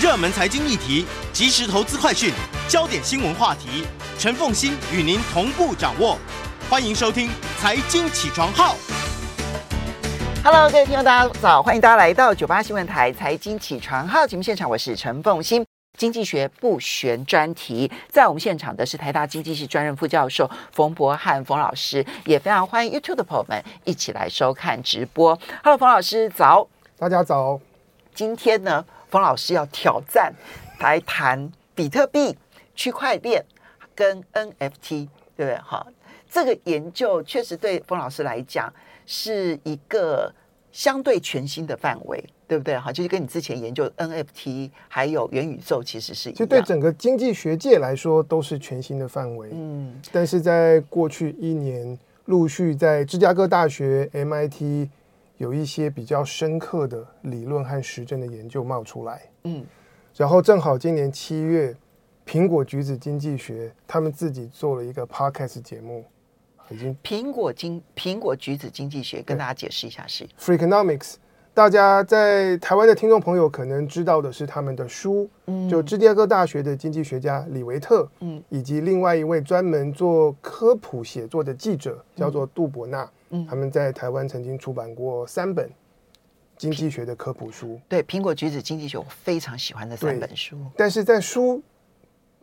热门财经议题、即时投资快讯、焦点新闻话题，陈凤欣与您同步掌握。欢迎收听《财经起床号》。Hello，各位听众，大家早！欢迎大家来到九八新闻台《财经起床号》节目现场，我是陈凤欣。经济学不悬专题，在我们现场的是台大经济系专任副教授冯博翰冯老师，也非常欢迎 YouTube 的朋友们一起来收看直播。Hello，冯老师早，大家早。今天呢，冯老师要挑战来谈比特币、区块链跟 NFT，对不对？哈，这个研究确实对冯老师来讲是一个相对全新的范围。对不对？哈，就是跟你之前研究 NFT 还有元宇宙其实是一样。就对整个经济学界来说都是全新的范围。嗯，但是在过去一年，陆续在芝加哥大学、MIT 有一些比较深刻的理论和实证的研究冒出来。嗯，然后正好今年七月，苹果橘子经济学他们自己做了一个 podcast 节目，已经苹果经苹果橘子经济学跟大家解释一下是。Freakonomics。大家在台湾的听众朋友可能知道的是他们的书，嗯，就芝加哥大学的经济学家李维特，嗯，以及另外一位专门做科普写作的记者叫做杜伯纳，嗯，他们在台湾曾经出版过三本经济学的科普书。对，苹果橘子经济学我非常喜欢的三本书。但是在书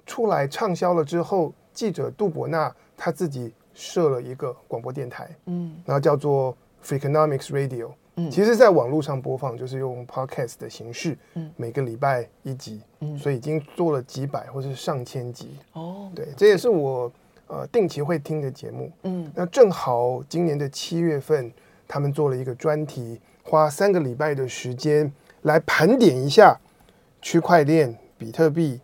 出来畅销了之后，记者杜伯纳他自己设了一个广播电台，嗯，然后叫做 Freakonomics Radio。嗯其实，在网络上播放就是用 podcast 的形式，嗯，每个礼拜一集，嗯，所以已经做了几百或是上千集哦。对，这也是我呃定期会听的节目，嗯。那正好今年的七月份，他们做了一个专题，花三个礼拜的时间来盘点一下区块链、比特币、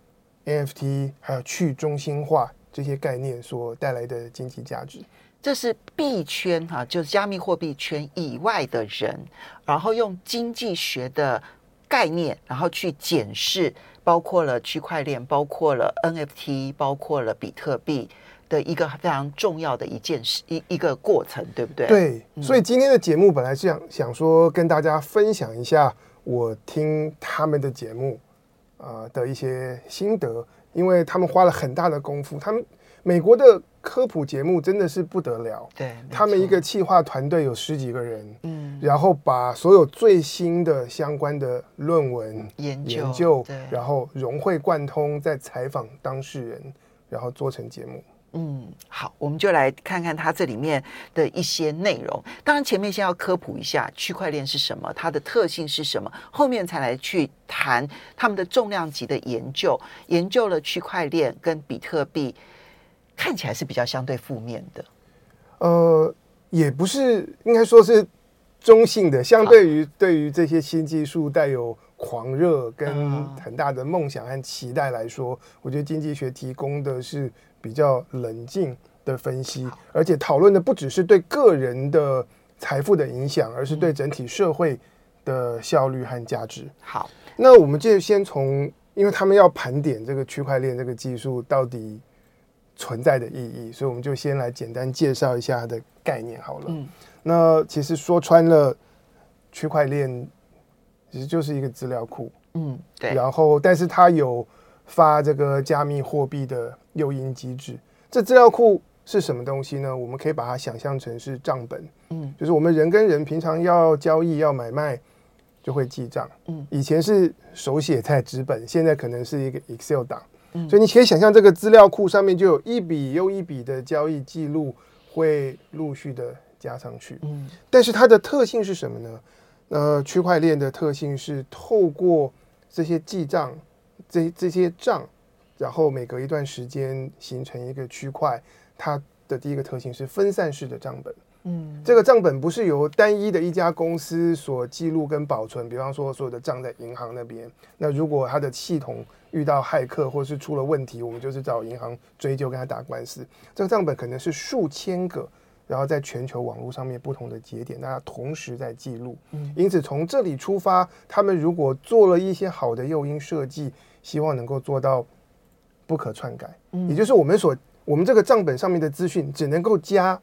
NFT 还有去中心化这些概念所带来的经济价值。这是币圈哈，就是加密货币圈以外的人，然后用经济学的概念，然后去检视，包括了区块链，包括了 NFT，包括了比特币的一个非常重要的一件事，一一个过程，对不对？对。所以今天的节目本来是想想说跟大家分享一下我听他们的节目啊的一些心得，因为他们花了很大的功夫，他们美国的。科普节目真的是不得了，对，他们一个企划团队有十几个人，嗯，然后把所有最新的相关的论文研究，研究，然后融会贯通，在采访当事人，然后做成节目。嗯，好，我们就来看看它这里面的一些内容。当然，前面先要科普一下区块链是什么，它的特性是什么，后面才来去谈他们的重量级的研究，研究了区块链跟比特币。看起来是比较相对负面的，呃，也不是，应该说是中性的。相对于对于这些新技术带有狂热跟很大的梦想和期待来说，我觉得经济学提供的是比较冷静的分析，而且讨论的不只是对个人的财富的影响，而是对整体社会的效率和价值。好，那我们就先从，因为他们要盘点这个区块链这个技术到底。存在的意义，所以我们就先来简单介绍一下它的概念好了。嗯，那其实说穿了，区块链其实就是一个资料库。嗯，对。然后，但是它有发这个加密货币的诱因机制。这资料库是什么东西呢？我们可以把它想象成是账本。嗯，就是我们人跟人平常要交易、要买卖，就会记账。嗯，以前是手写在纸本，现在可能是一个 Excel 档。所以你可以想象，这个资料库上面就有一笔又一笔的交易记录会陆续的加上去。嗯，但是它的特性是什么呢？呃，区块链的特性是透过这些记账，这这些账，然后每隔一段时间形成一个区块。它的第一个特性是分散式的账本。嗯，这个账本不是由单一的一家公司所记录跟保存。比方说，所有的账在银行那边，那如果它的系统遇到骇客或是出了问题，我们就是找银行追究，跟他打官司。这个账本可能是数千个，然后在全球网络上面不同的节点，大家同时在记录。嗯，因此从这里出发，他们如果做了一些好的诱因设计，希望能够做到不可篡改。嗯，也就是我们所我们这个账本上面的资讯只能够加，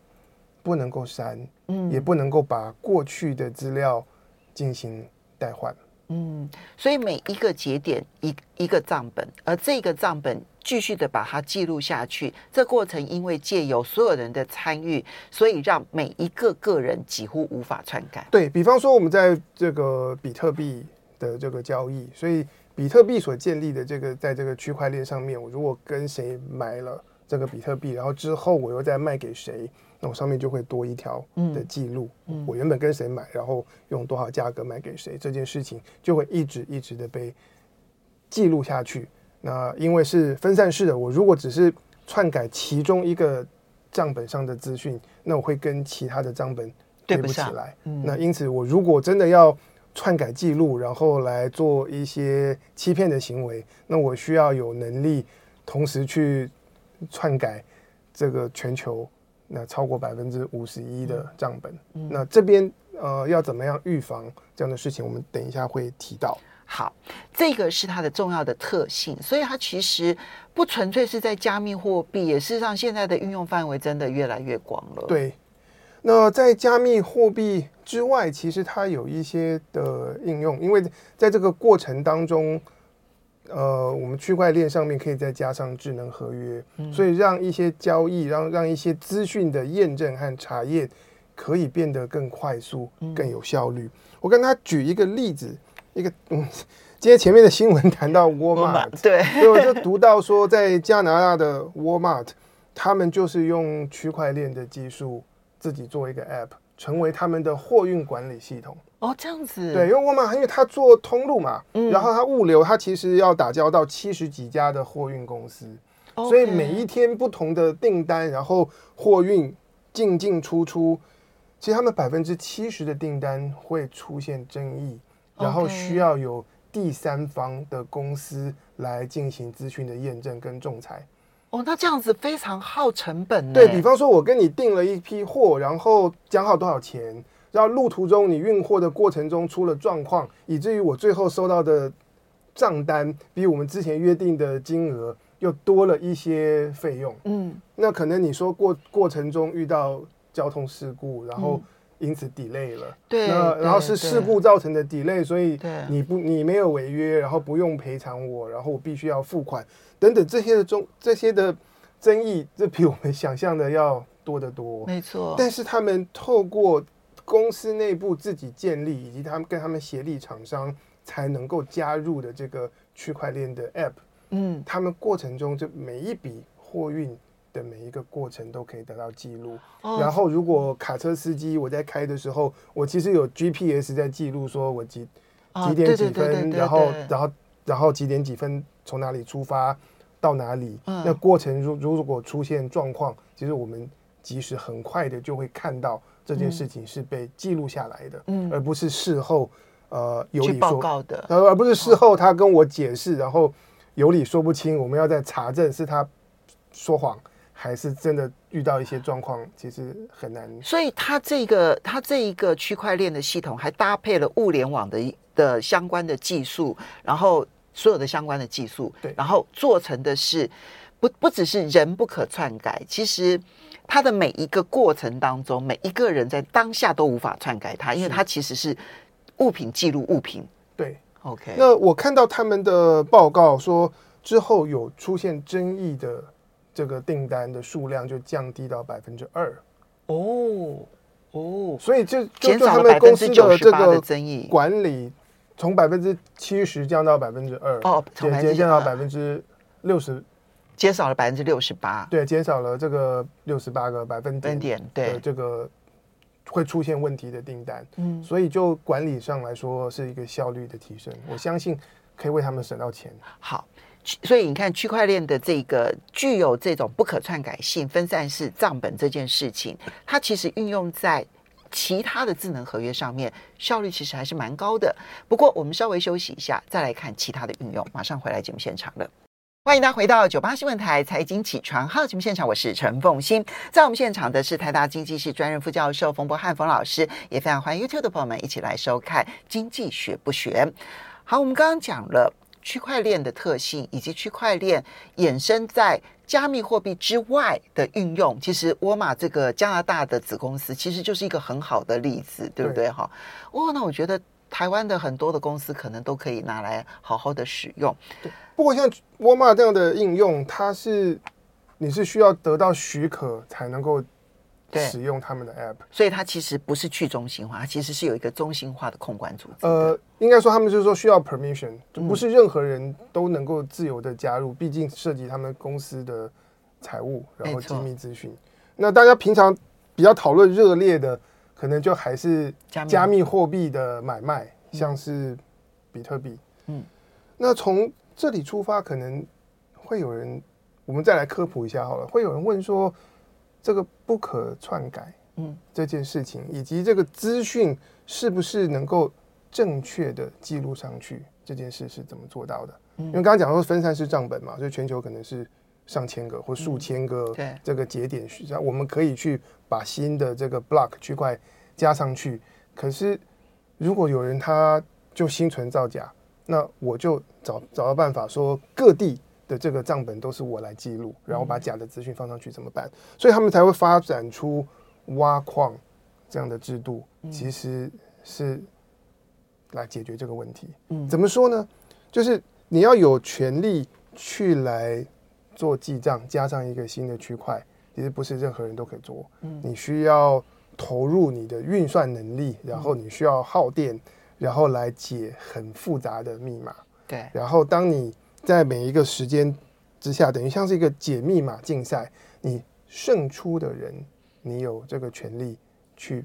不能够删，嗯，也不能够把过去的资料进行代换。嗯，所以每一个节点一一个账本，而这个账本继续的把它记录下去。这过程因为借由所有人的参与，所以让每一个个人几乎无法篡改。对，比方说，我们在这个比特币的这个交易，所以比特币所建立的这个在这个区块链上面，我如果跟谁买了这个比特币，然后之后我又再卖给谁。那我上面就会多一条的记录，嗯，我原本跟谁买，然后用多少价格卖给谁，这件事情就会一直一直的被记录下去。那因为是分散式的，我如果只是篡改其中一个账本上的资讯，那我会跟其他的账本对不起来。嗯，那因此，我如果真的要篡改记录，然后来做一些欺骗的行为，那我需要有能力同时去篡改这个全球。那超过百分之五十一的账本，嗯，那这边呃要怎么样预防这样的事情？我们等一下会提到。好，这个是它的重要的特性，所以它其实不纯粹是在加密货币，也事实上现在的运用范围真的越来越广了。对，那在加密货币之外，其实它有一些的应用，因为在这个过程当中。呃，我们区块链上面可以再加上智能合约，嗯、所以让一些交易，让让一些资讯的验证和查验可以变得更快速、嗯、更有效率。我跟他举一个例子，一个嗯，今天前面的新闻谈到 Walmart，对，所以我就读到说，在加拿大的 Walmart，他们就是用区块链的技术自己做一个 App，成为他们的货运管理系统。哦，这样子。对，因为沃尔玛，因为他做通路嘛，嗯，然后他物流，他其实要打交道七十几家的货运公司，嗯，所以每一天不同的订单，然后货运进进出出，其实他们百分之七十的订单会出现争议，然后需要有第三方的公司来进行资讯的验证跟仲裁。哦，那这样子非常耗成本。对，比方说，我跟你订了一批货，然后讲好多少钱。然后路途中你运货的过程中出了状况，以至于我最后收到的账单比我们之前约定的金额又多了一些费用。嗯，那可能你说过过程中遇到交通事故，然后因此 delay 了。对，那然后是事故造成的 delay，所以你不你没有违约，然后不用赔偿我，然后我必须要付款等等这些的中这些的争议，这比我们想象的要多得多。没错，但是他们透过公司内部自己建立，以及他们跟他们协力厂商才能够加入的这个区块链的 App，嗯，他们过程中就每一笔货运的每一个过程都可以得到记录。哦。然后，如果卡车司机我在开的时候，我其实有 GPS 在记录，说我几几点几分，然后然后然后几点几分从哪里出发到哪里，嗯，那过程如如果出现状况，其实我们及时很快的就会看到。这件事情是被记录下来的，嗯，而不是事后，呃，有理说，而不是事后他跟我解释，然后有理说不清，我们要再查证是他说谎还是真的遇到一些状况，其实很难。所以，它这个它这一个区块链的系统还搭配了物联网的的相关的技术，然后所有的相关的技术，对，然后做成的是不不只是人不可篡改，其实。它的每一个过程当中，每一个人在当下都无法篡改它，因为它其实是物品记录物品。对，OK。那我看到他们的报告说，之后有出现争议的这个订单的数量就降低到百分之二。哦哦，所以就减少了百分之九十八的争议。管理从百分之七十降到百分之二，哦，减减降到百分之六十。减少了百分之六十八，对，减少了这个六十八个百分点，对，这个会出现问题的订单，嗯，所以就管理上来说是一个效率的提升，我相信可以为他们省到钱。好，所以你看区块链的这个具有这种不可篡改性、分散式账本这件事情，它其实运用在其他的智能合约上面，效率其实还是蛮高的。不过我们稍微休息一下，再来看其他的运用，马上回来节目现场了。欢迎大家回到九八新闻台财经起床号节目现场，我是陈凤欣。在我们现场的是台大经济系专任副教授冯博翰冯老师，也非常欢迎 YouTube 的朋友们一起来收看《经济学不学》。好，我们刚刚讲了区块链的特性，以及区块链衍生在加密货币之外的运用。其实沃尔玛这个加拿大的子公司，其实就是一个很好的例子，对不对？哈，哦，那我觉得台湾的很多的公司可能都可以拿来好好的使用。对，不过像沃尔玛这样的应用，它是你是需要得到许可才能够使用他们的 App，所以它其实不是去中心化，它其实是有一个中心化的控管组织。呃，应该说他们就是说需要 permission，就不是任何人都能够自由的加入，毕竟涉及他们公司的财务，然后机密资讯。那大家平常比较讨论热烈的。可能就还是加密货币的买卖，像是比特币。嗯，那从这里出发，可能会有人，我们再来科普一下好了。会有人问说，这个不可篡改，嗯，这件事情，以及这个资讯是不是能够正确的记录上去，这件事是怎么做到的？因为刚刚讲说分散式账本嘛，所以全球可能是上千个或数千个这个节点，需要我们可以去。把新的这个 block 区块加上去，可是如果有人他就心存造假，那我就找找到办法说各地的这个账本都是我来记录，然后把假的资讯放上去怎么办？所以他们才会发展出挖矿这样的制度，其实是来解决这个问题。嗯，怎么说呢？就是你要有权利去来做记账，加上一个新的区块。其实不是任何人都可以做，嗯，你需要投入你的运算能力，然后你需要耗电，然后来解很复杂的密码，对，然后当你在每一个时间之下，等于像是一个解密码竞赛，你胜出的人，你有这个权利去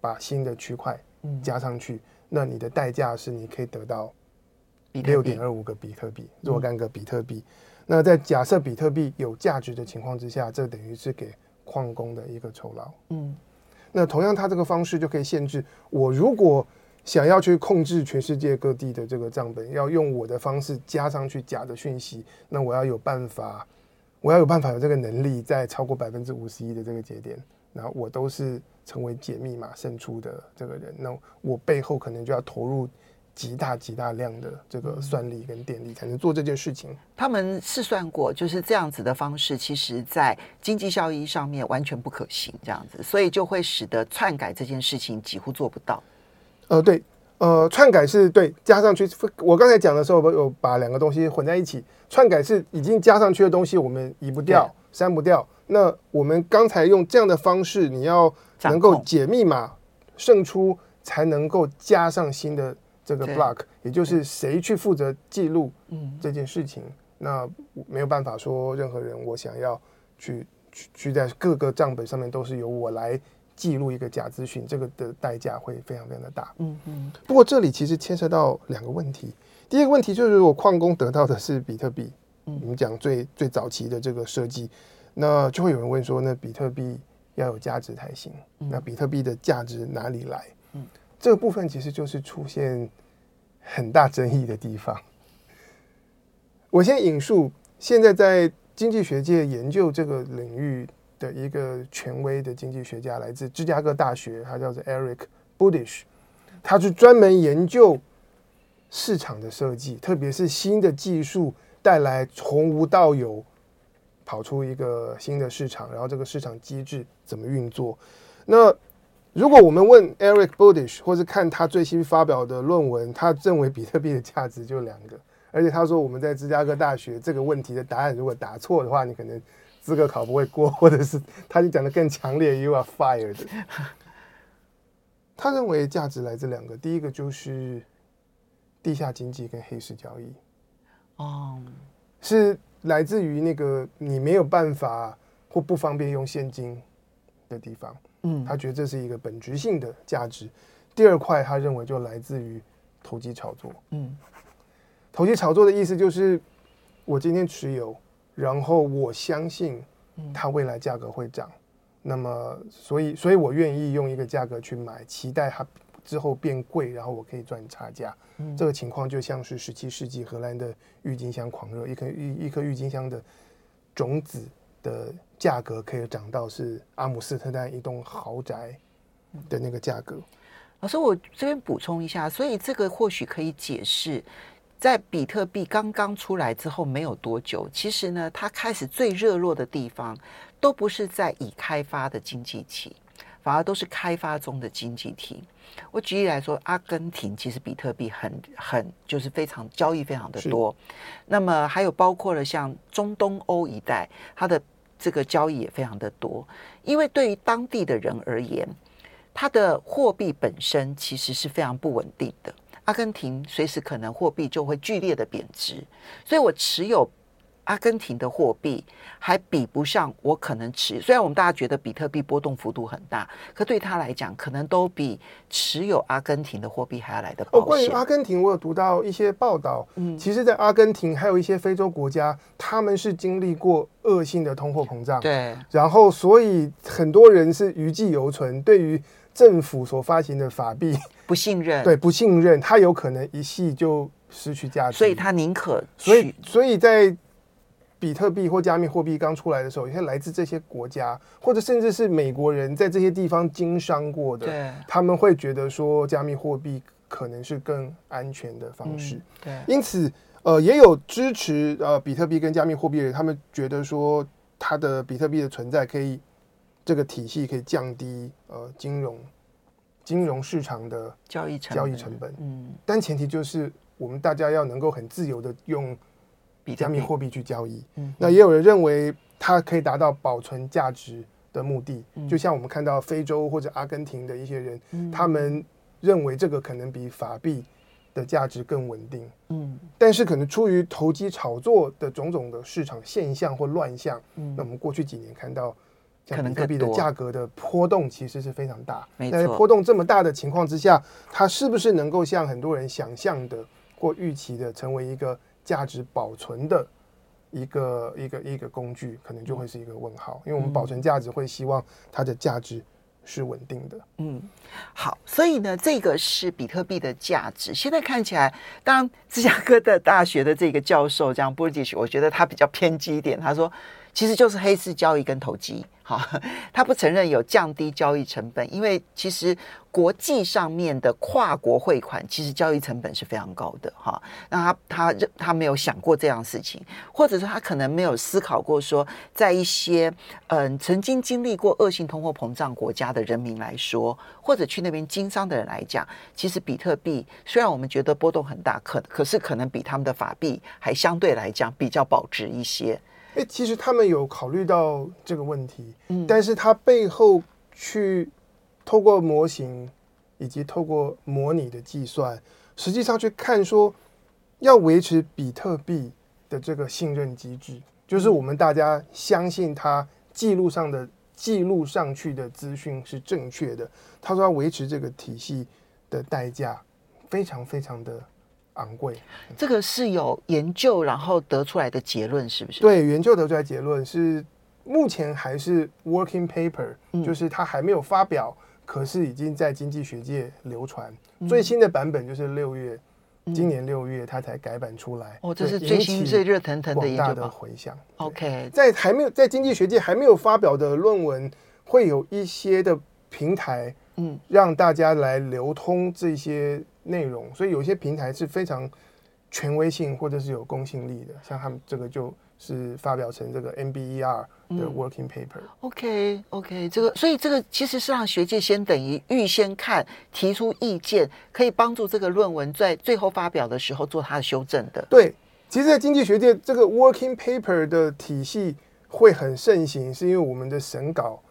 把新的区块加上去，那你的代价是你可以得到六点二五个比特币，若干个比特币。那在假设比特币有价值的情况之下，这等于是给矿工的一个酬劳。嗯，那同样，它这个方式就可以限制我，如果想要去控制全世界各地的这个账本，要用我的方式加上去假的讯息，那我要有办法，我要有办法有这个能力，在超过百分之五十一的这个节点，然后我都是成为解密码胜出的这个人，那我背后可能就要投入。极大极大量的这个算力跟电力才能做这件事情。他们试算过，就是这样子的方式，其实在经济效益上面完全不可行，这样子，所以就会使得篡改这件事情几乎做不到。呃，对，呃，篡改是对加上去。我刚才讲的时候，我有把两个东西混在一起。篡改是已经加上去的东西，我们移不掉、删不掉。那我们刚才用这样的方式，你要能够解密码胜出，才能够加上新的。这个 block，也就是谁去负责记录这件事情，那没有办法说任何人我想要去去去在各个账本上面都是由我来记录一个假资讯，这个的代价会非常非常的大。嗯嗯。不过这里其实牵涉到两个问题，第一个问题就是如果矿工得到的是比特币，嗯，我们讲最最早期的这个设计，那就会有人问说，那比特币要有价值才行，那比特币的价值哪里来？嗯。这个部分其实就是出现很大争议的地方。我先引述现在在经济学界研究这个领域的一个权威的经济学家，来自芝加哥大学，他叫做 Eric Budish，他是专门研究市场的设计，特别是新的技术带来从无到有，跑出一个新的市场，然后这个市场机制怎么运作？那如果我们问 Eric Budish，或是看他最新发表的论文，他认为比特币的价值就两个，而且他说我们在芝加哥大学这个问题的答案如果答错的话，你可能资格考不会过，或者是他就讲的更强烈，You are fired。他认为价值来自两个，第一个就是地下经济跟黑市交易，哦，是来自于那个你没有办法或不方便用现金的地方。嗯，他觉得这是一个本质性的价值。第二块，他认为就来自于投机炒作。嗯，投机炒作的意思就是，我今天持有，然后我相信它未来价格会涨，那么所以，所以我愿意用一个价格去买，期待它之后变贵，然后我可以赚差价。嗯，这个情况就像是十七世纪荷兰的郁金香狂热，一颗一一颗郁金香的种子的价格可以涨到是阿姆斯特丹一栋豪宅的那个价格。老师，我这边补充一下，所以这个或许可以解释，在比特币刚刚出来之后没有多久，其实呢，它开始最热络的地方都不是在已开发的经济体，反而都是开发中的经济体。我举例来说，阿根廷其实比特币很很就是非常交易非常的多，那么还有包括了像中东欧一带，它的这个交易也非常的多，因为对于当地的人而言，它的货币本身其实是非常不稳定的。阿根廷随时可能货币就会剧烈的贬值，所以我持有。阿根廷的货币还比不上我可能持，虽然我们大家觉得比特币波动幅度很大，可对他来讲，可能都比持有阿根廷的货币还要来得保险。哦，关于阿根廷，我有读到一些报道，嗯，其实，在阿根廷还有一些非洲国家，他们是经历过恶性的通货膨胀，对，然后所以很多人是余悸犹存，对于政府所发行的法币不信任，对，不信任，他有可能一系就失去价值，所以他宁可，所以，所以在。比特币或加密货币刚出来的时候，有些来自这些国家，或者甚至是美国人在这些地方经商过的，对，他们会觉得说加密货币可能是更安全的方式。嗯、对，因此，呃，也有支持呃比特币跟加密货币的人，他们觉得说它的比特币的存在可以这个体系可以降低呃金融金融市场的交易成交易成本。嗯，但前提就是我们大家要能够很自由的用。加密货币去交易，嗯，那也有人认为它可以达到保存价值的目的，嗯，就像我们看到非洲或者阿根廷的一些人，嗯，他们认为这个可能比法币的价值更稳定，嗯，但是可能出于投机炒作的种种的市场现象或乱象，嗯，那我们过去几年看到，比特币的价格的波动其实是非常大，没错，波动这么大的情况之下，它是不是能够像很多人想象的或预期的成为一个价值保存的一个一个一个工具，可能就会是一个问号，因为我们保存价值会希望它的价值是稳定的。嗯，好，所以呢，这个是比特币的价值。现在看起来，当芝加哥的大学的这个教授这样 Burdich，我觉得他比较偏激一点，他说。其实就是黑市交易跟投机，他不承认有降低交易成本，因为其实国际上面的跨国汇款，其实交易成本是非常高的，哈。那他他他没有想过这样的事情，或者说他可能没有思考过说，在一些嗯曾经经历过恶性通货膨胀国家的人民来说，或者去那边经商的人来讲，其实比特币虽然我们觉得波动很大，可可是可能比他们的法币还相对来讲比较保值一些。哎，其实他们有考虑到这个问题，嗯，但是他背后去透过模型以及透过模拟的计算，实际上去看说，要维持比特币的这个信任机制，就是我们大家相信它记录上的记录上去的资讯是正确的。他说要维持这个体系的代价非常非常的。昂贵，这个是有研究然后得出来的结论，是不是？对，研究得出来结论是目前还是 working paper，嗯，就是它还没有发表，可是已经在经济学界流传。嗯，最新的版本就是六月，嗯，今年六月它才改版出来。哦，这是最新最热腾腾的研究大的回响。OK，在还没有在经济学界还没有发表的论文，会有一些的平台，嗯，让大家来流通这些。内容，所以有些平台是非常权威性或者是有公信力的，像他们这个就是发表成这个 NBER 的 working paper。嗯、OK OK，这个所以这个其实是让学界先等于预先看，提出意见，可以帮助这个论文在最后发表的时候做它的修正的。对，其实，在经济学界，这个 working paper 的体系会很盛行，是因为我们的审稿。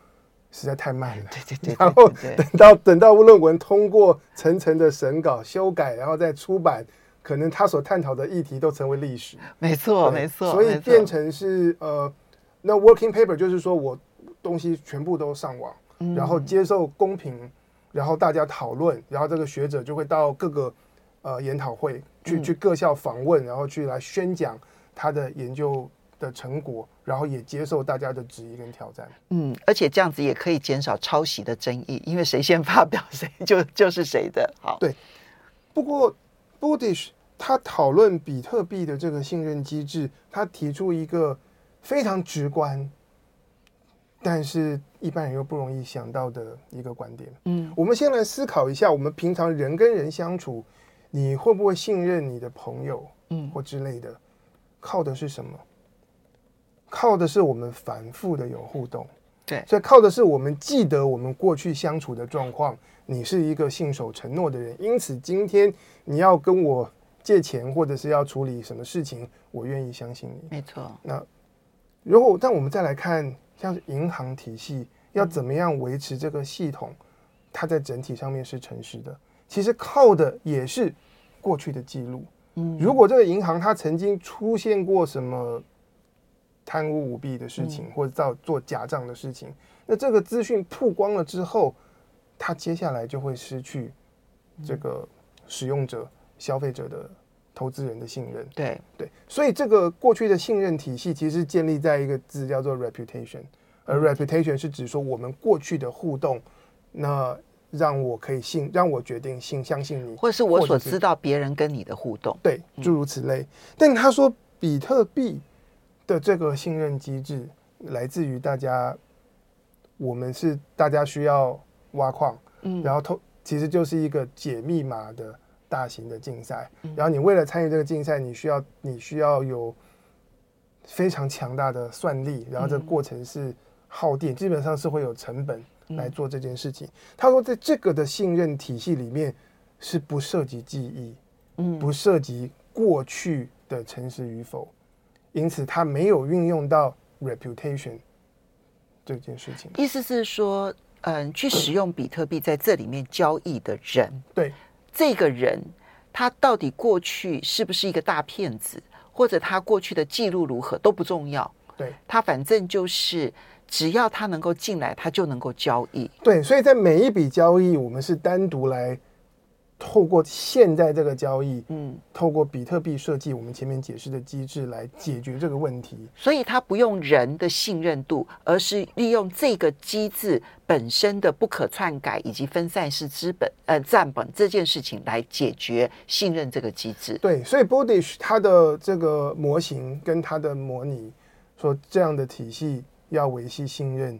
实在太慢了，对对对，然后等到等到论文通过层层的审稿、修改，然后再出版，可能他所探讨的议题都成为历史。没错，没错，所以变成是呃，那 working paper 就是说我东西全部都上网，然后接受公平，然后大家讨论，然后这个学者就会到各个呃研讨会去去各校访问，然后去来宣讲他的研究的成果，然后也接受大家的质疑跟挑战。嗯，而且这样子也可以减少抄袭的争议，因为谁先发表 谁就就是谁的。好，对。不过，Burdich 他讨论比特币的这个信任机制，他提出一个非常直观，但是一般人又不容易想到的一个观点。嗯，我们先来思考一下，我们平常人跟人相处，你会不会信任你的朋友？嗯，或之类的，靠的是什么？靠的是我们反复的有互动，对，所以靠的是我们记得我们过去相处的状况。你是一个信守承诺的人，因此今天你要跟我借钱，或者是要处理什么事情，我愿意相信你。没错。那如果但我们再来看，像是银行体系要怎么样维持这个系统，它在整体上面是诚实的，其实靠的也是过去的记录。嗯，如果这个银行它曾经出现过什么贪污舞弊的事情，或者造做假账的事情，那这个资讯曝光了之后，它接下来就会失去这个使用者、消费者的投资人的信任。对。对，所以这个过去的信任体系其实是建立在一个字叫做 reputation，而 reputation 是指说我们过去的互动，那让我可以信，让我决定信相信你，或者是我所知道别人跟你的互动，对，诸如此类。但他说比特币的这个信任机制来自于大家，我们是大家需要挖矿，嗯，然后偷其实就是一个解密码的大型的竞赛，然后你为了参与这个竞赛，你需要你需要有非常强大的算力，然后这个过程是耗电，基本上是会有成本来做这件事情。他说，在这个的信任体系里面是不涉及记忆，嗯，不涉及过去的诚实与否，因此他没有运用到 reputation 这件事情。意思是说。嗯，去使用比特币在这里面交易的人，对这个人，他到底过去是不是一个大骗子，或者他过去的记录如何都不重要。对，他反正就是只要他能够进来，他就能够交易。对，所以在每一笔交易，我们是单独来。透过现在这个交易，嗯，透过比特币设计我们前面解释的机制来解决这个问题，所以它不用人的信任度，而是利用这个机制本身的不可篡改以及分散式资本呃账本这件事情来解决信任这个机制。对，所以 Bodish 它的这个模型跟它的模拟说，这样的体系要维系信任，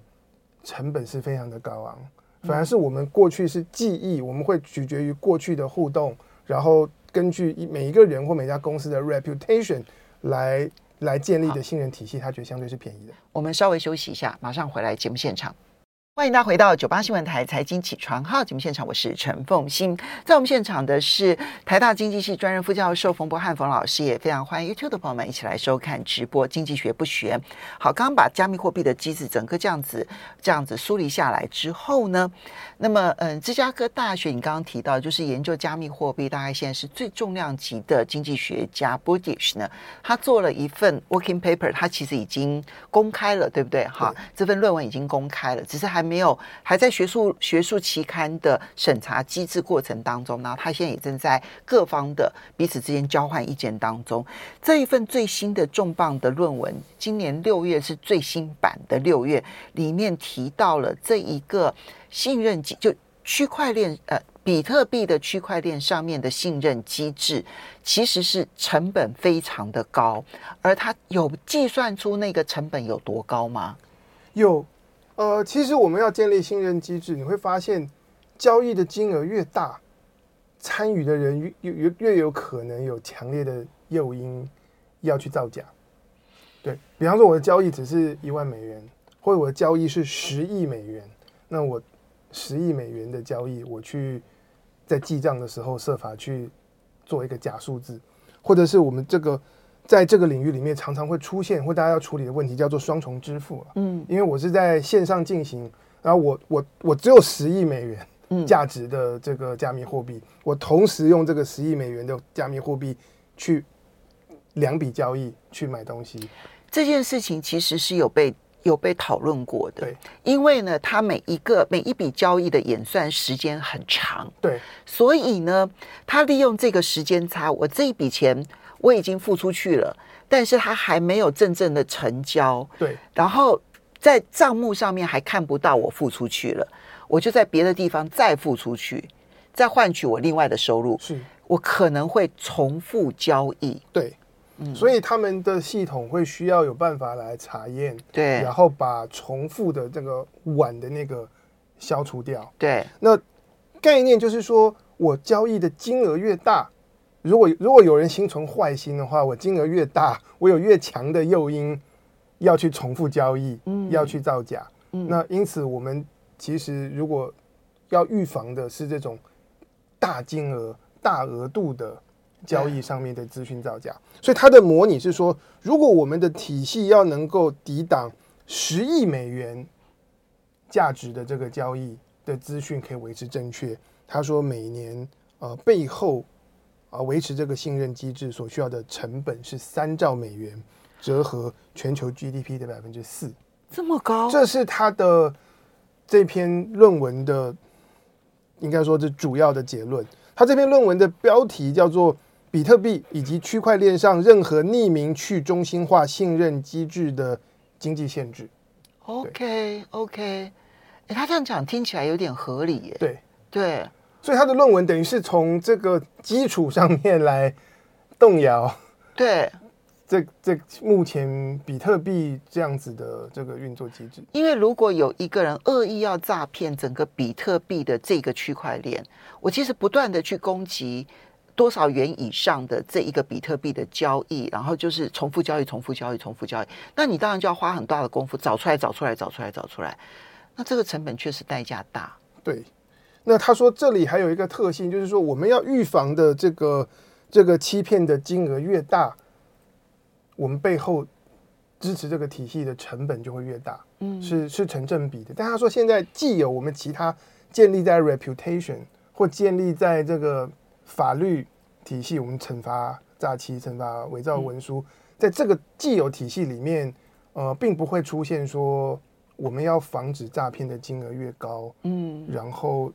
成本是非常的高昂。反而是我们过去是记忆，我们会取决于过去的互动，然后根据每一个人或每家公司的 reputation 来来建立的信任体系，他觉得相对是便宜的。我们稍微休息一下，马上回来节目现场。欢迎大家回到九八新闻台财经起床号节目现场，我是陈凤欣。在我们现场的是台大经济系专任副教授冯博汉冯老师，也非常欢迎 YouTube 的朋友们一起来收看直播。经济学不学好，刚刚把加密货币的机制整个这样子这样子梳理下来之后呢，那么嗯，芝加哥大学你刚刚提到就是研究加密货币，大概现在是最重量级的经济学家 Budish 呢，他做了一份 working paper，他其实已经公开了，对不对？哈，这份论文已经公开了，只是还。还没有，还在学术学术期刊的审查机制过程当中，然后他现在也正在各方的彼此之间交换意见当中。这一份最新的重磅的论文，今年六月是最新版的六月，里面提到了这一个信任机，就区块链呃，比特币的区块链上面的信任机制，其实是成本非常的高，而他有计算出那个成本有多高吗？有。呃，其实我们要建立信任机制，你会发现，交易的金额越大，参与的人越越越有可能有强烈的诱因要去造假。对，比方说，我的交易只是一万美元，或者我的交易是十亿美元，那我十亿美元的交易，我去在记账的时候设法去做一个假数字，或者是我们这个。在这个领域里面，常常会出现或大家要处理的问题，叫做双重支付。嗯，因为我是在线上进行，然后我我我只有十亿美元价值的这个加密货币，嗯，我同时用这个十亿美元的加密货币去两笔交易去买东西。这件事情其实是有被有被讨论过的。对，因为呢，它每一个每一笔交易的演算时间很长。对，所以呢，他利用这个时间差，我这一笔钱。我已经付出去了，但是他还没有真正的成交。对，然后在账目上面还看不到我付出去了，我就在别的地方再付出去，再换取我另外的收入。是，我可能会重复交易。对，嗯，所以他们的系统会需要有办法来查验，对，然后把重复的这个碗的那个消除掉。对，那概念就是说我交易的金额越大。如果如果有人心存坏心的话，我金额越大，我有越强的诱因要去重复交易，嗯，要去造假。嗯，那因此我们其实如果要预防的是这种大金额、大额度的交易上面的资讯造假，所以它的模拟是说，如果我们的体系要能够抵挡十亿美元价值的这个交易的资讯可以维持正确，他说每年呃背后啊维持这个信任机制所需要的成本是三兆美元，折合全球 GDP 的百分之四。这么高，这是他的这篇论文的，应该说是主要的结论。他这篇论文的标题叫做《比特币以及区块链上任何匿名去中心化信任机制的经济限制》。OK OK，哎，他这样讲听起来有点合理耶。对对，所以他的论文等于是从这个基础上面来动摇。对。这这目前比特币这样子的这个运作机制，因为如果有一个人恶意要诈骗整个比特币的这个区块链，我其实不断的去攻击多少元以上的这一个比特币的交易，然后就是重复交易、重复交易、重复交易，那你当然就要花很大的功夫找出来、找出来、找出来、找出来，那这个成本确实代价大。对，那他说这里还有一个特性，就是说我们要预防的这个这个欺骗的金额越大。我们背后支持这个体系的成本就会越大，嗯，是是成正比的。但他说，现在既有我们其他建立在 reputation 或建立在这个法律体系，我们惩罚诈欺、惩罚伪造文书，在这个既有体系里面，呃，并不会出现说我们要防止诈骗的金额越高，嗯，然后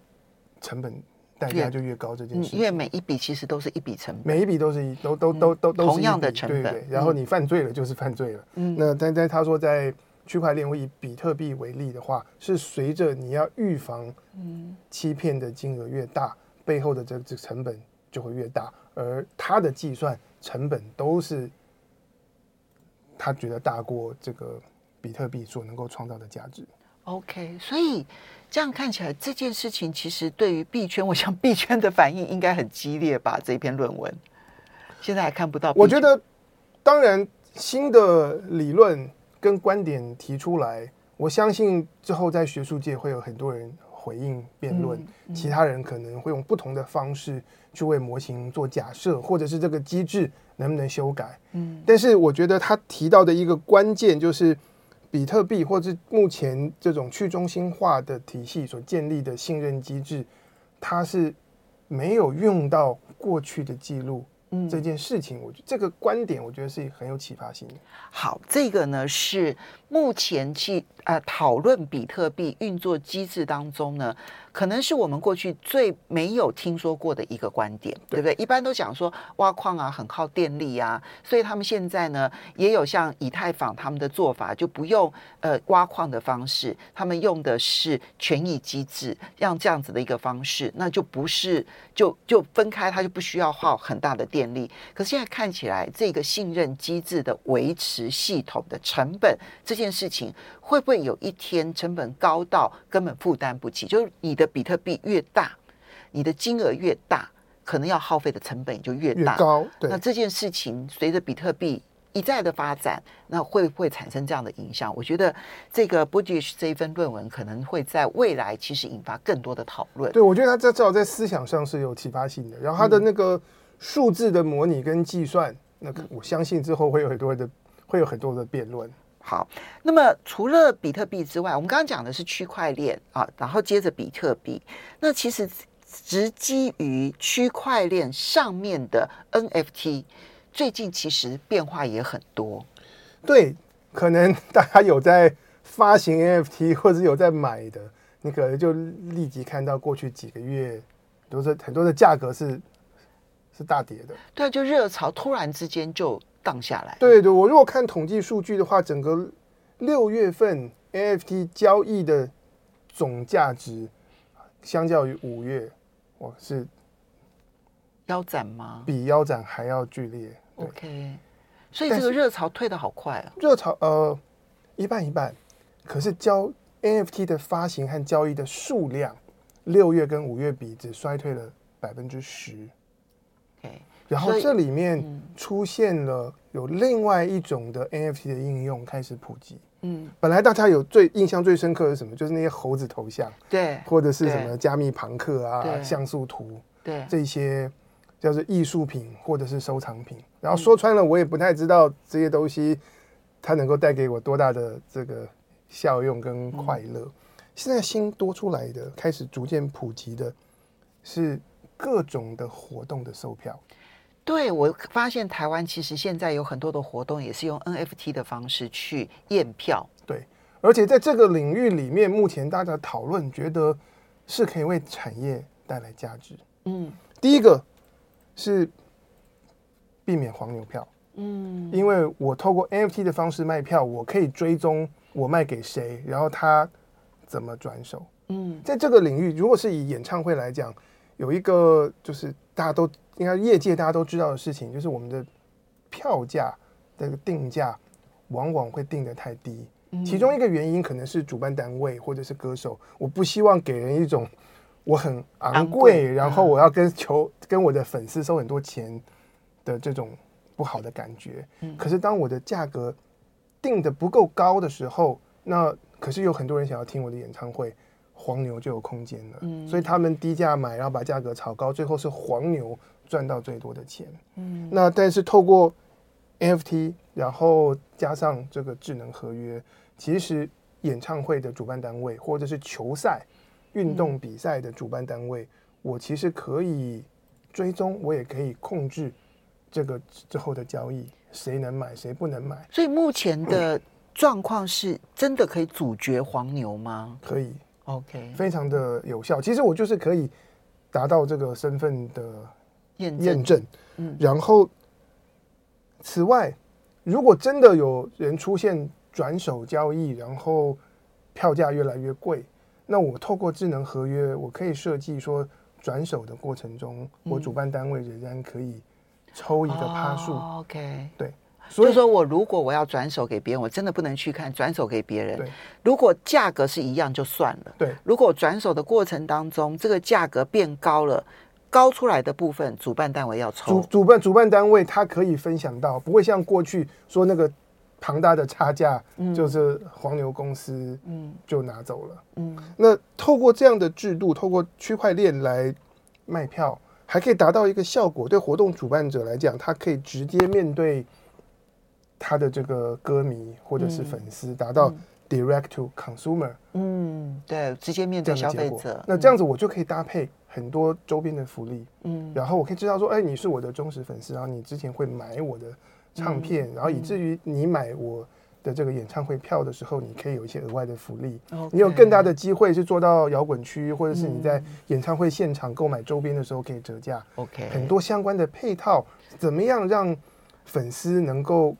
成本。代价就越高，这件事，因为每一笔其实都是一笔成本，每一笔都是一都都都都都是同样的成本。对对，然后你犯罪了就是犯罪了。嗯，那但但他说，在区块链，我以比特币为例的话，是随着你要预防欺骗的金额越大，背后的这这成本就会越大，而他的计算成本都是他觉得大过这个比特币所能够创造的价值。OK，所以这样看起来，这件事情其实对于币圈，我想币圈的反应应该很激烈吧？这篇论文现在还看不到。我觉得，当然新的理论跟观点提出来，我相信之后在学术界会有很多人回应辩论，嗯嗯、其他人可能会用不同的方式去为模型做假设，或者是这个机制能不能修改。嗯，但是我觉得他提到的一个关键就是。比特币或是目前这种去中心化的体系所建立的信任机制，它是没有用到过去的记录。嗯，这件事情，我觉得这个观点，我觉得是很有启发性的。好，这个呢是目前去呃讨论比特币运作机制当中呢。可能是我们过去最没有听说过的一个观点，对不对？一般都讲说挖矿啊很耗电力啊，所以他们现在呢也有像以太坊他们的做法，就不用呃挖矿的方式，他们用的是权益机制，让这样子的一个方式，那就不是就就分开，它就不需要耗很大的电力。可是现在看起来，这个信任机制的维持系统的成本这件事情，会不会有一天成本高到根本负担不起？就是你的。比特币越大，你的金额越大，可能要耗费的成本也就越大。越高，对。那这件事情随着比特币一再的发展，那会不会产生这样的影响？我觉得这个 Buggish 这一份论文可能会在未来其实引发更多的讨论。对，我觉得他在至少在思想上是有启发性的。然后他的那个数字的模拟跟计算，嗯、那我相信之后会有很多的会有很多的辩论。好，那么除了比特币之外，我们刚刚讲的是区块链啊，然后接着比特币。那其实直基于区块链上面的 NFT，最近其实变化也很多。对，可能大家有在发行 NFT 或者有在买的，你可能就立即看到过去几个月都是很多的价格是是大跌的。对，就热潮突然之间就。降下来。对对，我如果看统计数据的话，整个六月份 NFT 交易的总价值，相较于五月，我是腰斩吗？比腰斩还要剧烈。OK，所以这个热潮退的好快啊！热潮呃一半一半，可是交 NFT 的发行和交易的数量，六月跟五月比只衰退了百分之十。OK。然后这里面出现了有另外一种的 NFT 的应用开始普及。嗯，本来大家有最印象最深刻的是什么？就是那些猴子头像，对，或者是什么加密庞克啊、像素图，对，这些叫做艺术品或者是收藏品。然后说穿了，我也不太知道这些东西它能够带给我多大的这个效用跟快乐。嗯、现在新多出来的，开始逐渐普及的是各种的活动的售票。对，我发现台湾其实现在有很多的活动也是用 NFT 的方式去验票。对，而且在这个领域里面，目前大家讨论觉得是可以为产业带来价值。嗯，第一个是避免黄牛票。嗯，因为我透过 NFT 的方式卖票，我可以追踪我卖给谁，然后他怎么转手。嗯，在这个领域，如果是以演唱会来讲，有一个就是大家都。应该业界大家都知道的事情，就是我们的票价这个定价往往会定得太低。其中一个原因可能是主办单位或者是歌手，我不希望给人一种我很昂贵，然后我要跟求跟我的粉丝收很多钱的这种不好的感觉。可是当我的价格定得不够高的时候，那可是有很多人想要听我的演唱会。黄牛就有空间了，嗯，所以他们低价买，然后把价格炒高，最后是黄牛赚到最多的钱。嗯，那但是透过 NFT，然后加上这个智能合约，其实演唱会的主办单位或者是球赛、运动比赛的主办单位，我其实可以追踪，我也可以控制这个之后的交易，谁能买，谁不能买。所以目前的状况是真的可以阻绝黄牛吗？可以。OK，非常的有效。其实我就是可以达到这个身份的验验证。嗯，然后此外，如果真的有人出现转手交易，然后票价越来越贵，那我透过智能合约，我可以设计说，转手的过程中，我主办单位仍然可以抽一个趴数。OK，对。所以就说我如果我要转手给别人，我真的不能去看转手给别人。对，如果价格是一样就算了。对，如果转手的过程当中这个价格变高了，高出来的部分主办单位要抽。主主办主办单位他可以分享到，不会像过去说那个庞大的差价，就是黄牛公司嗯就拿走了。嗯，那透过这样的制度，透过区块链来卖票，还可以达到一个效果。对活动主办者来讲，他可以直接面对。他的这个歌迷或者是粉丝达到 direct to consumer，嗯，对，直接面对消费者。那这样子我就可以搭配很多周边的福利，嗯，然后我可以知道说，哎，你是我的忠实粉丝，然后你之前会买我的唱片，然后以至于你买我的这个演唱会票的时候，你可以有一些额外的福利，你有更大的机会是做到摇滚区，或者是你在演唱会现场购买周边的时候可以折价。OK，很多相关的配套，怎么样让粉丝能够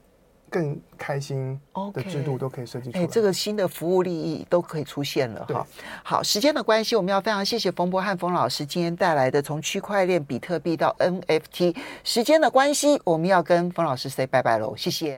更开心的制度都可以设计出来，哎，这个新的服务利益都可以出现了哈。好，时间的关系，我们要非常谢谢冯博翰冯老师今天带来的从区块链、比特币到 NFT。时间的关系，我们要跟冯老师 say 拜拜喽，谢谢。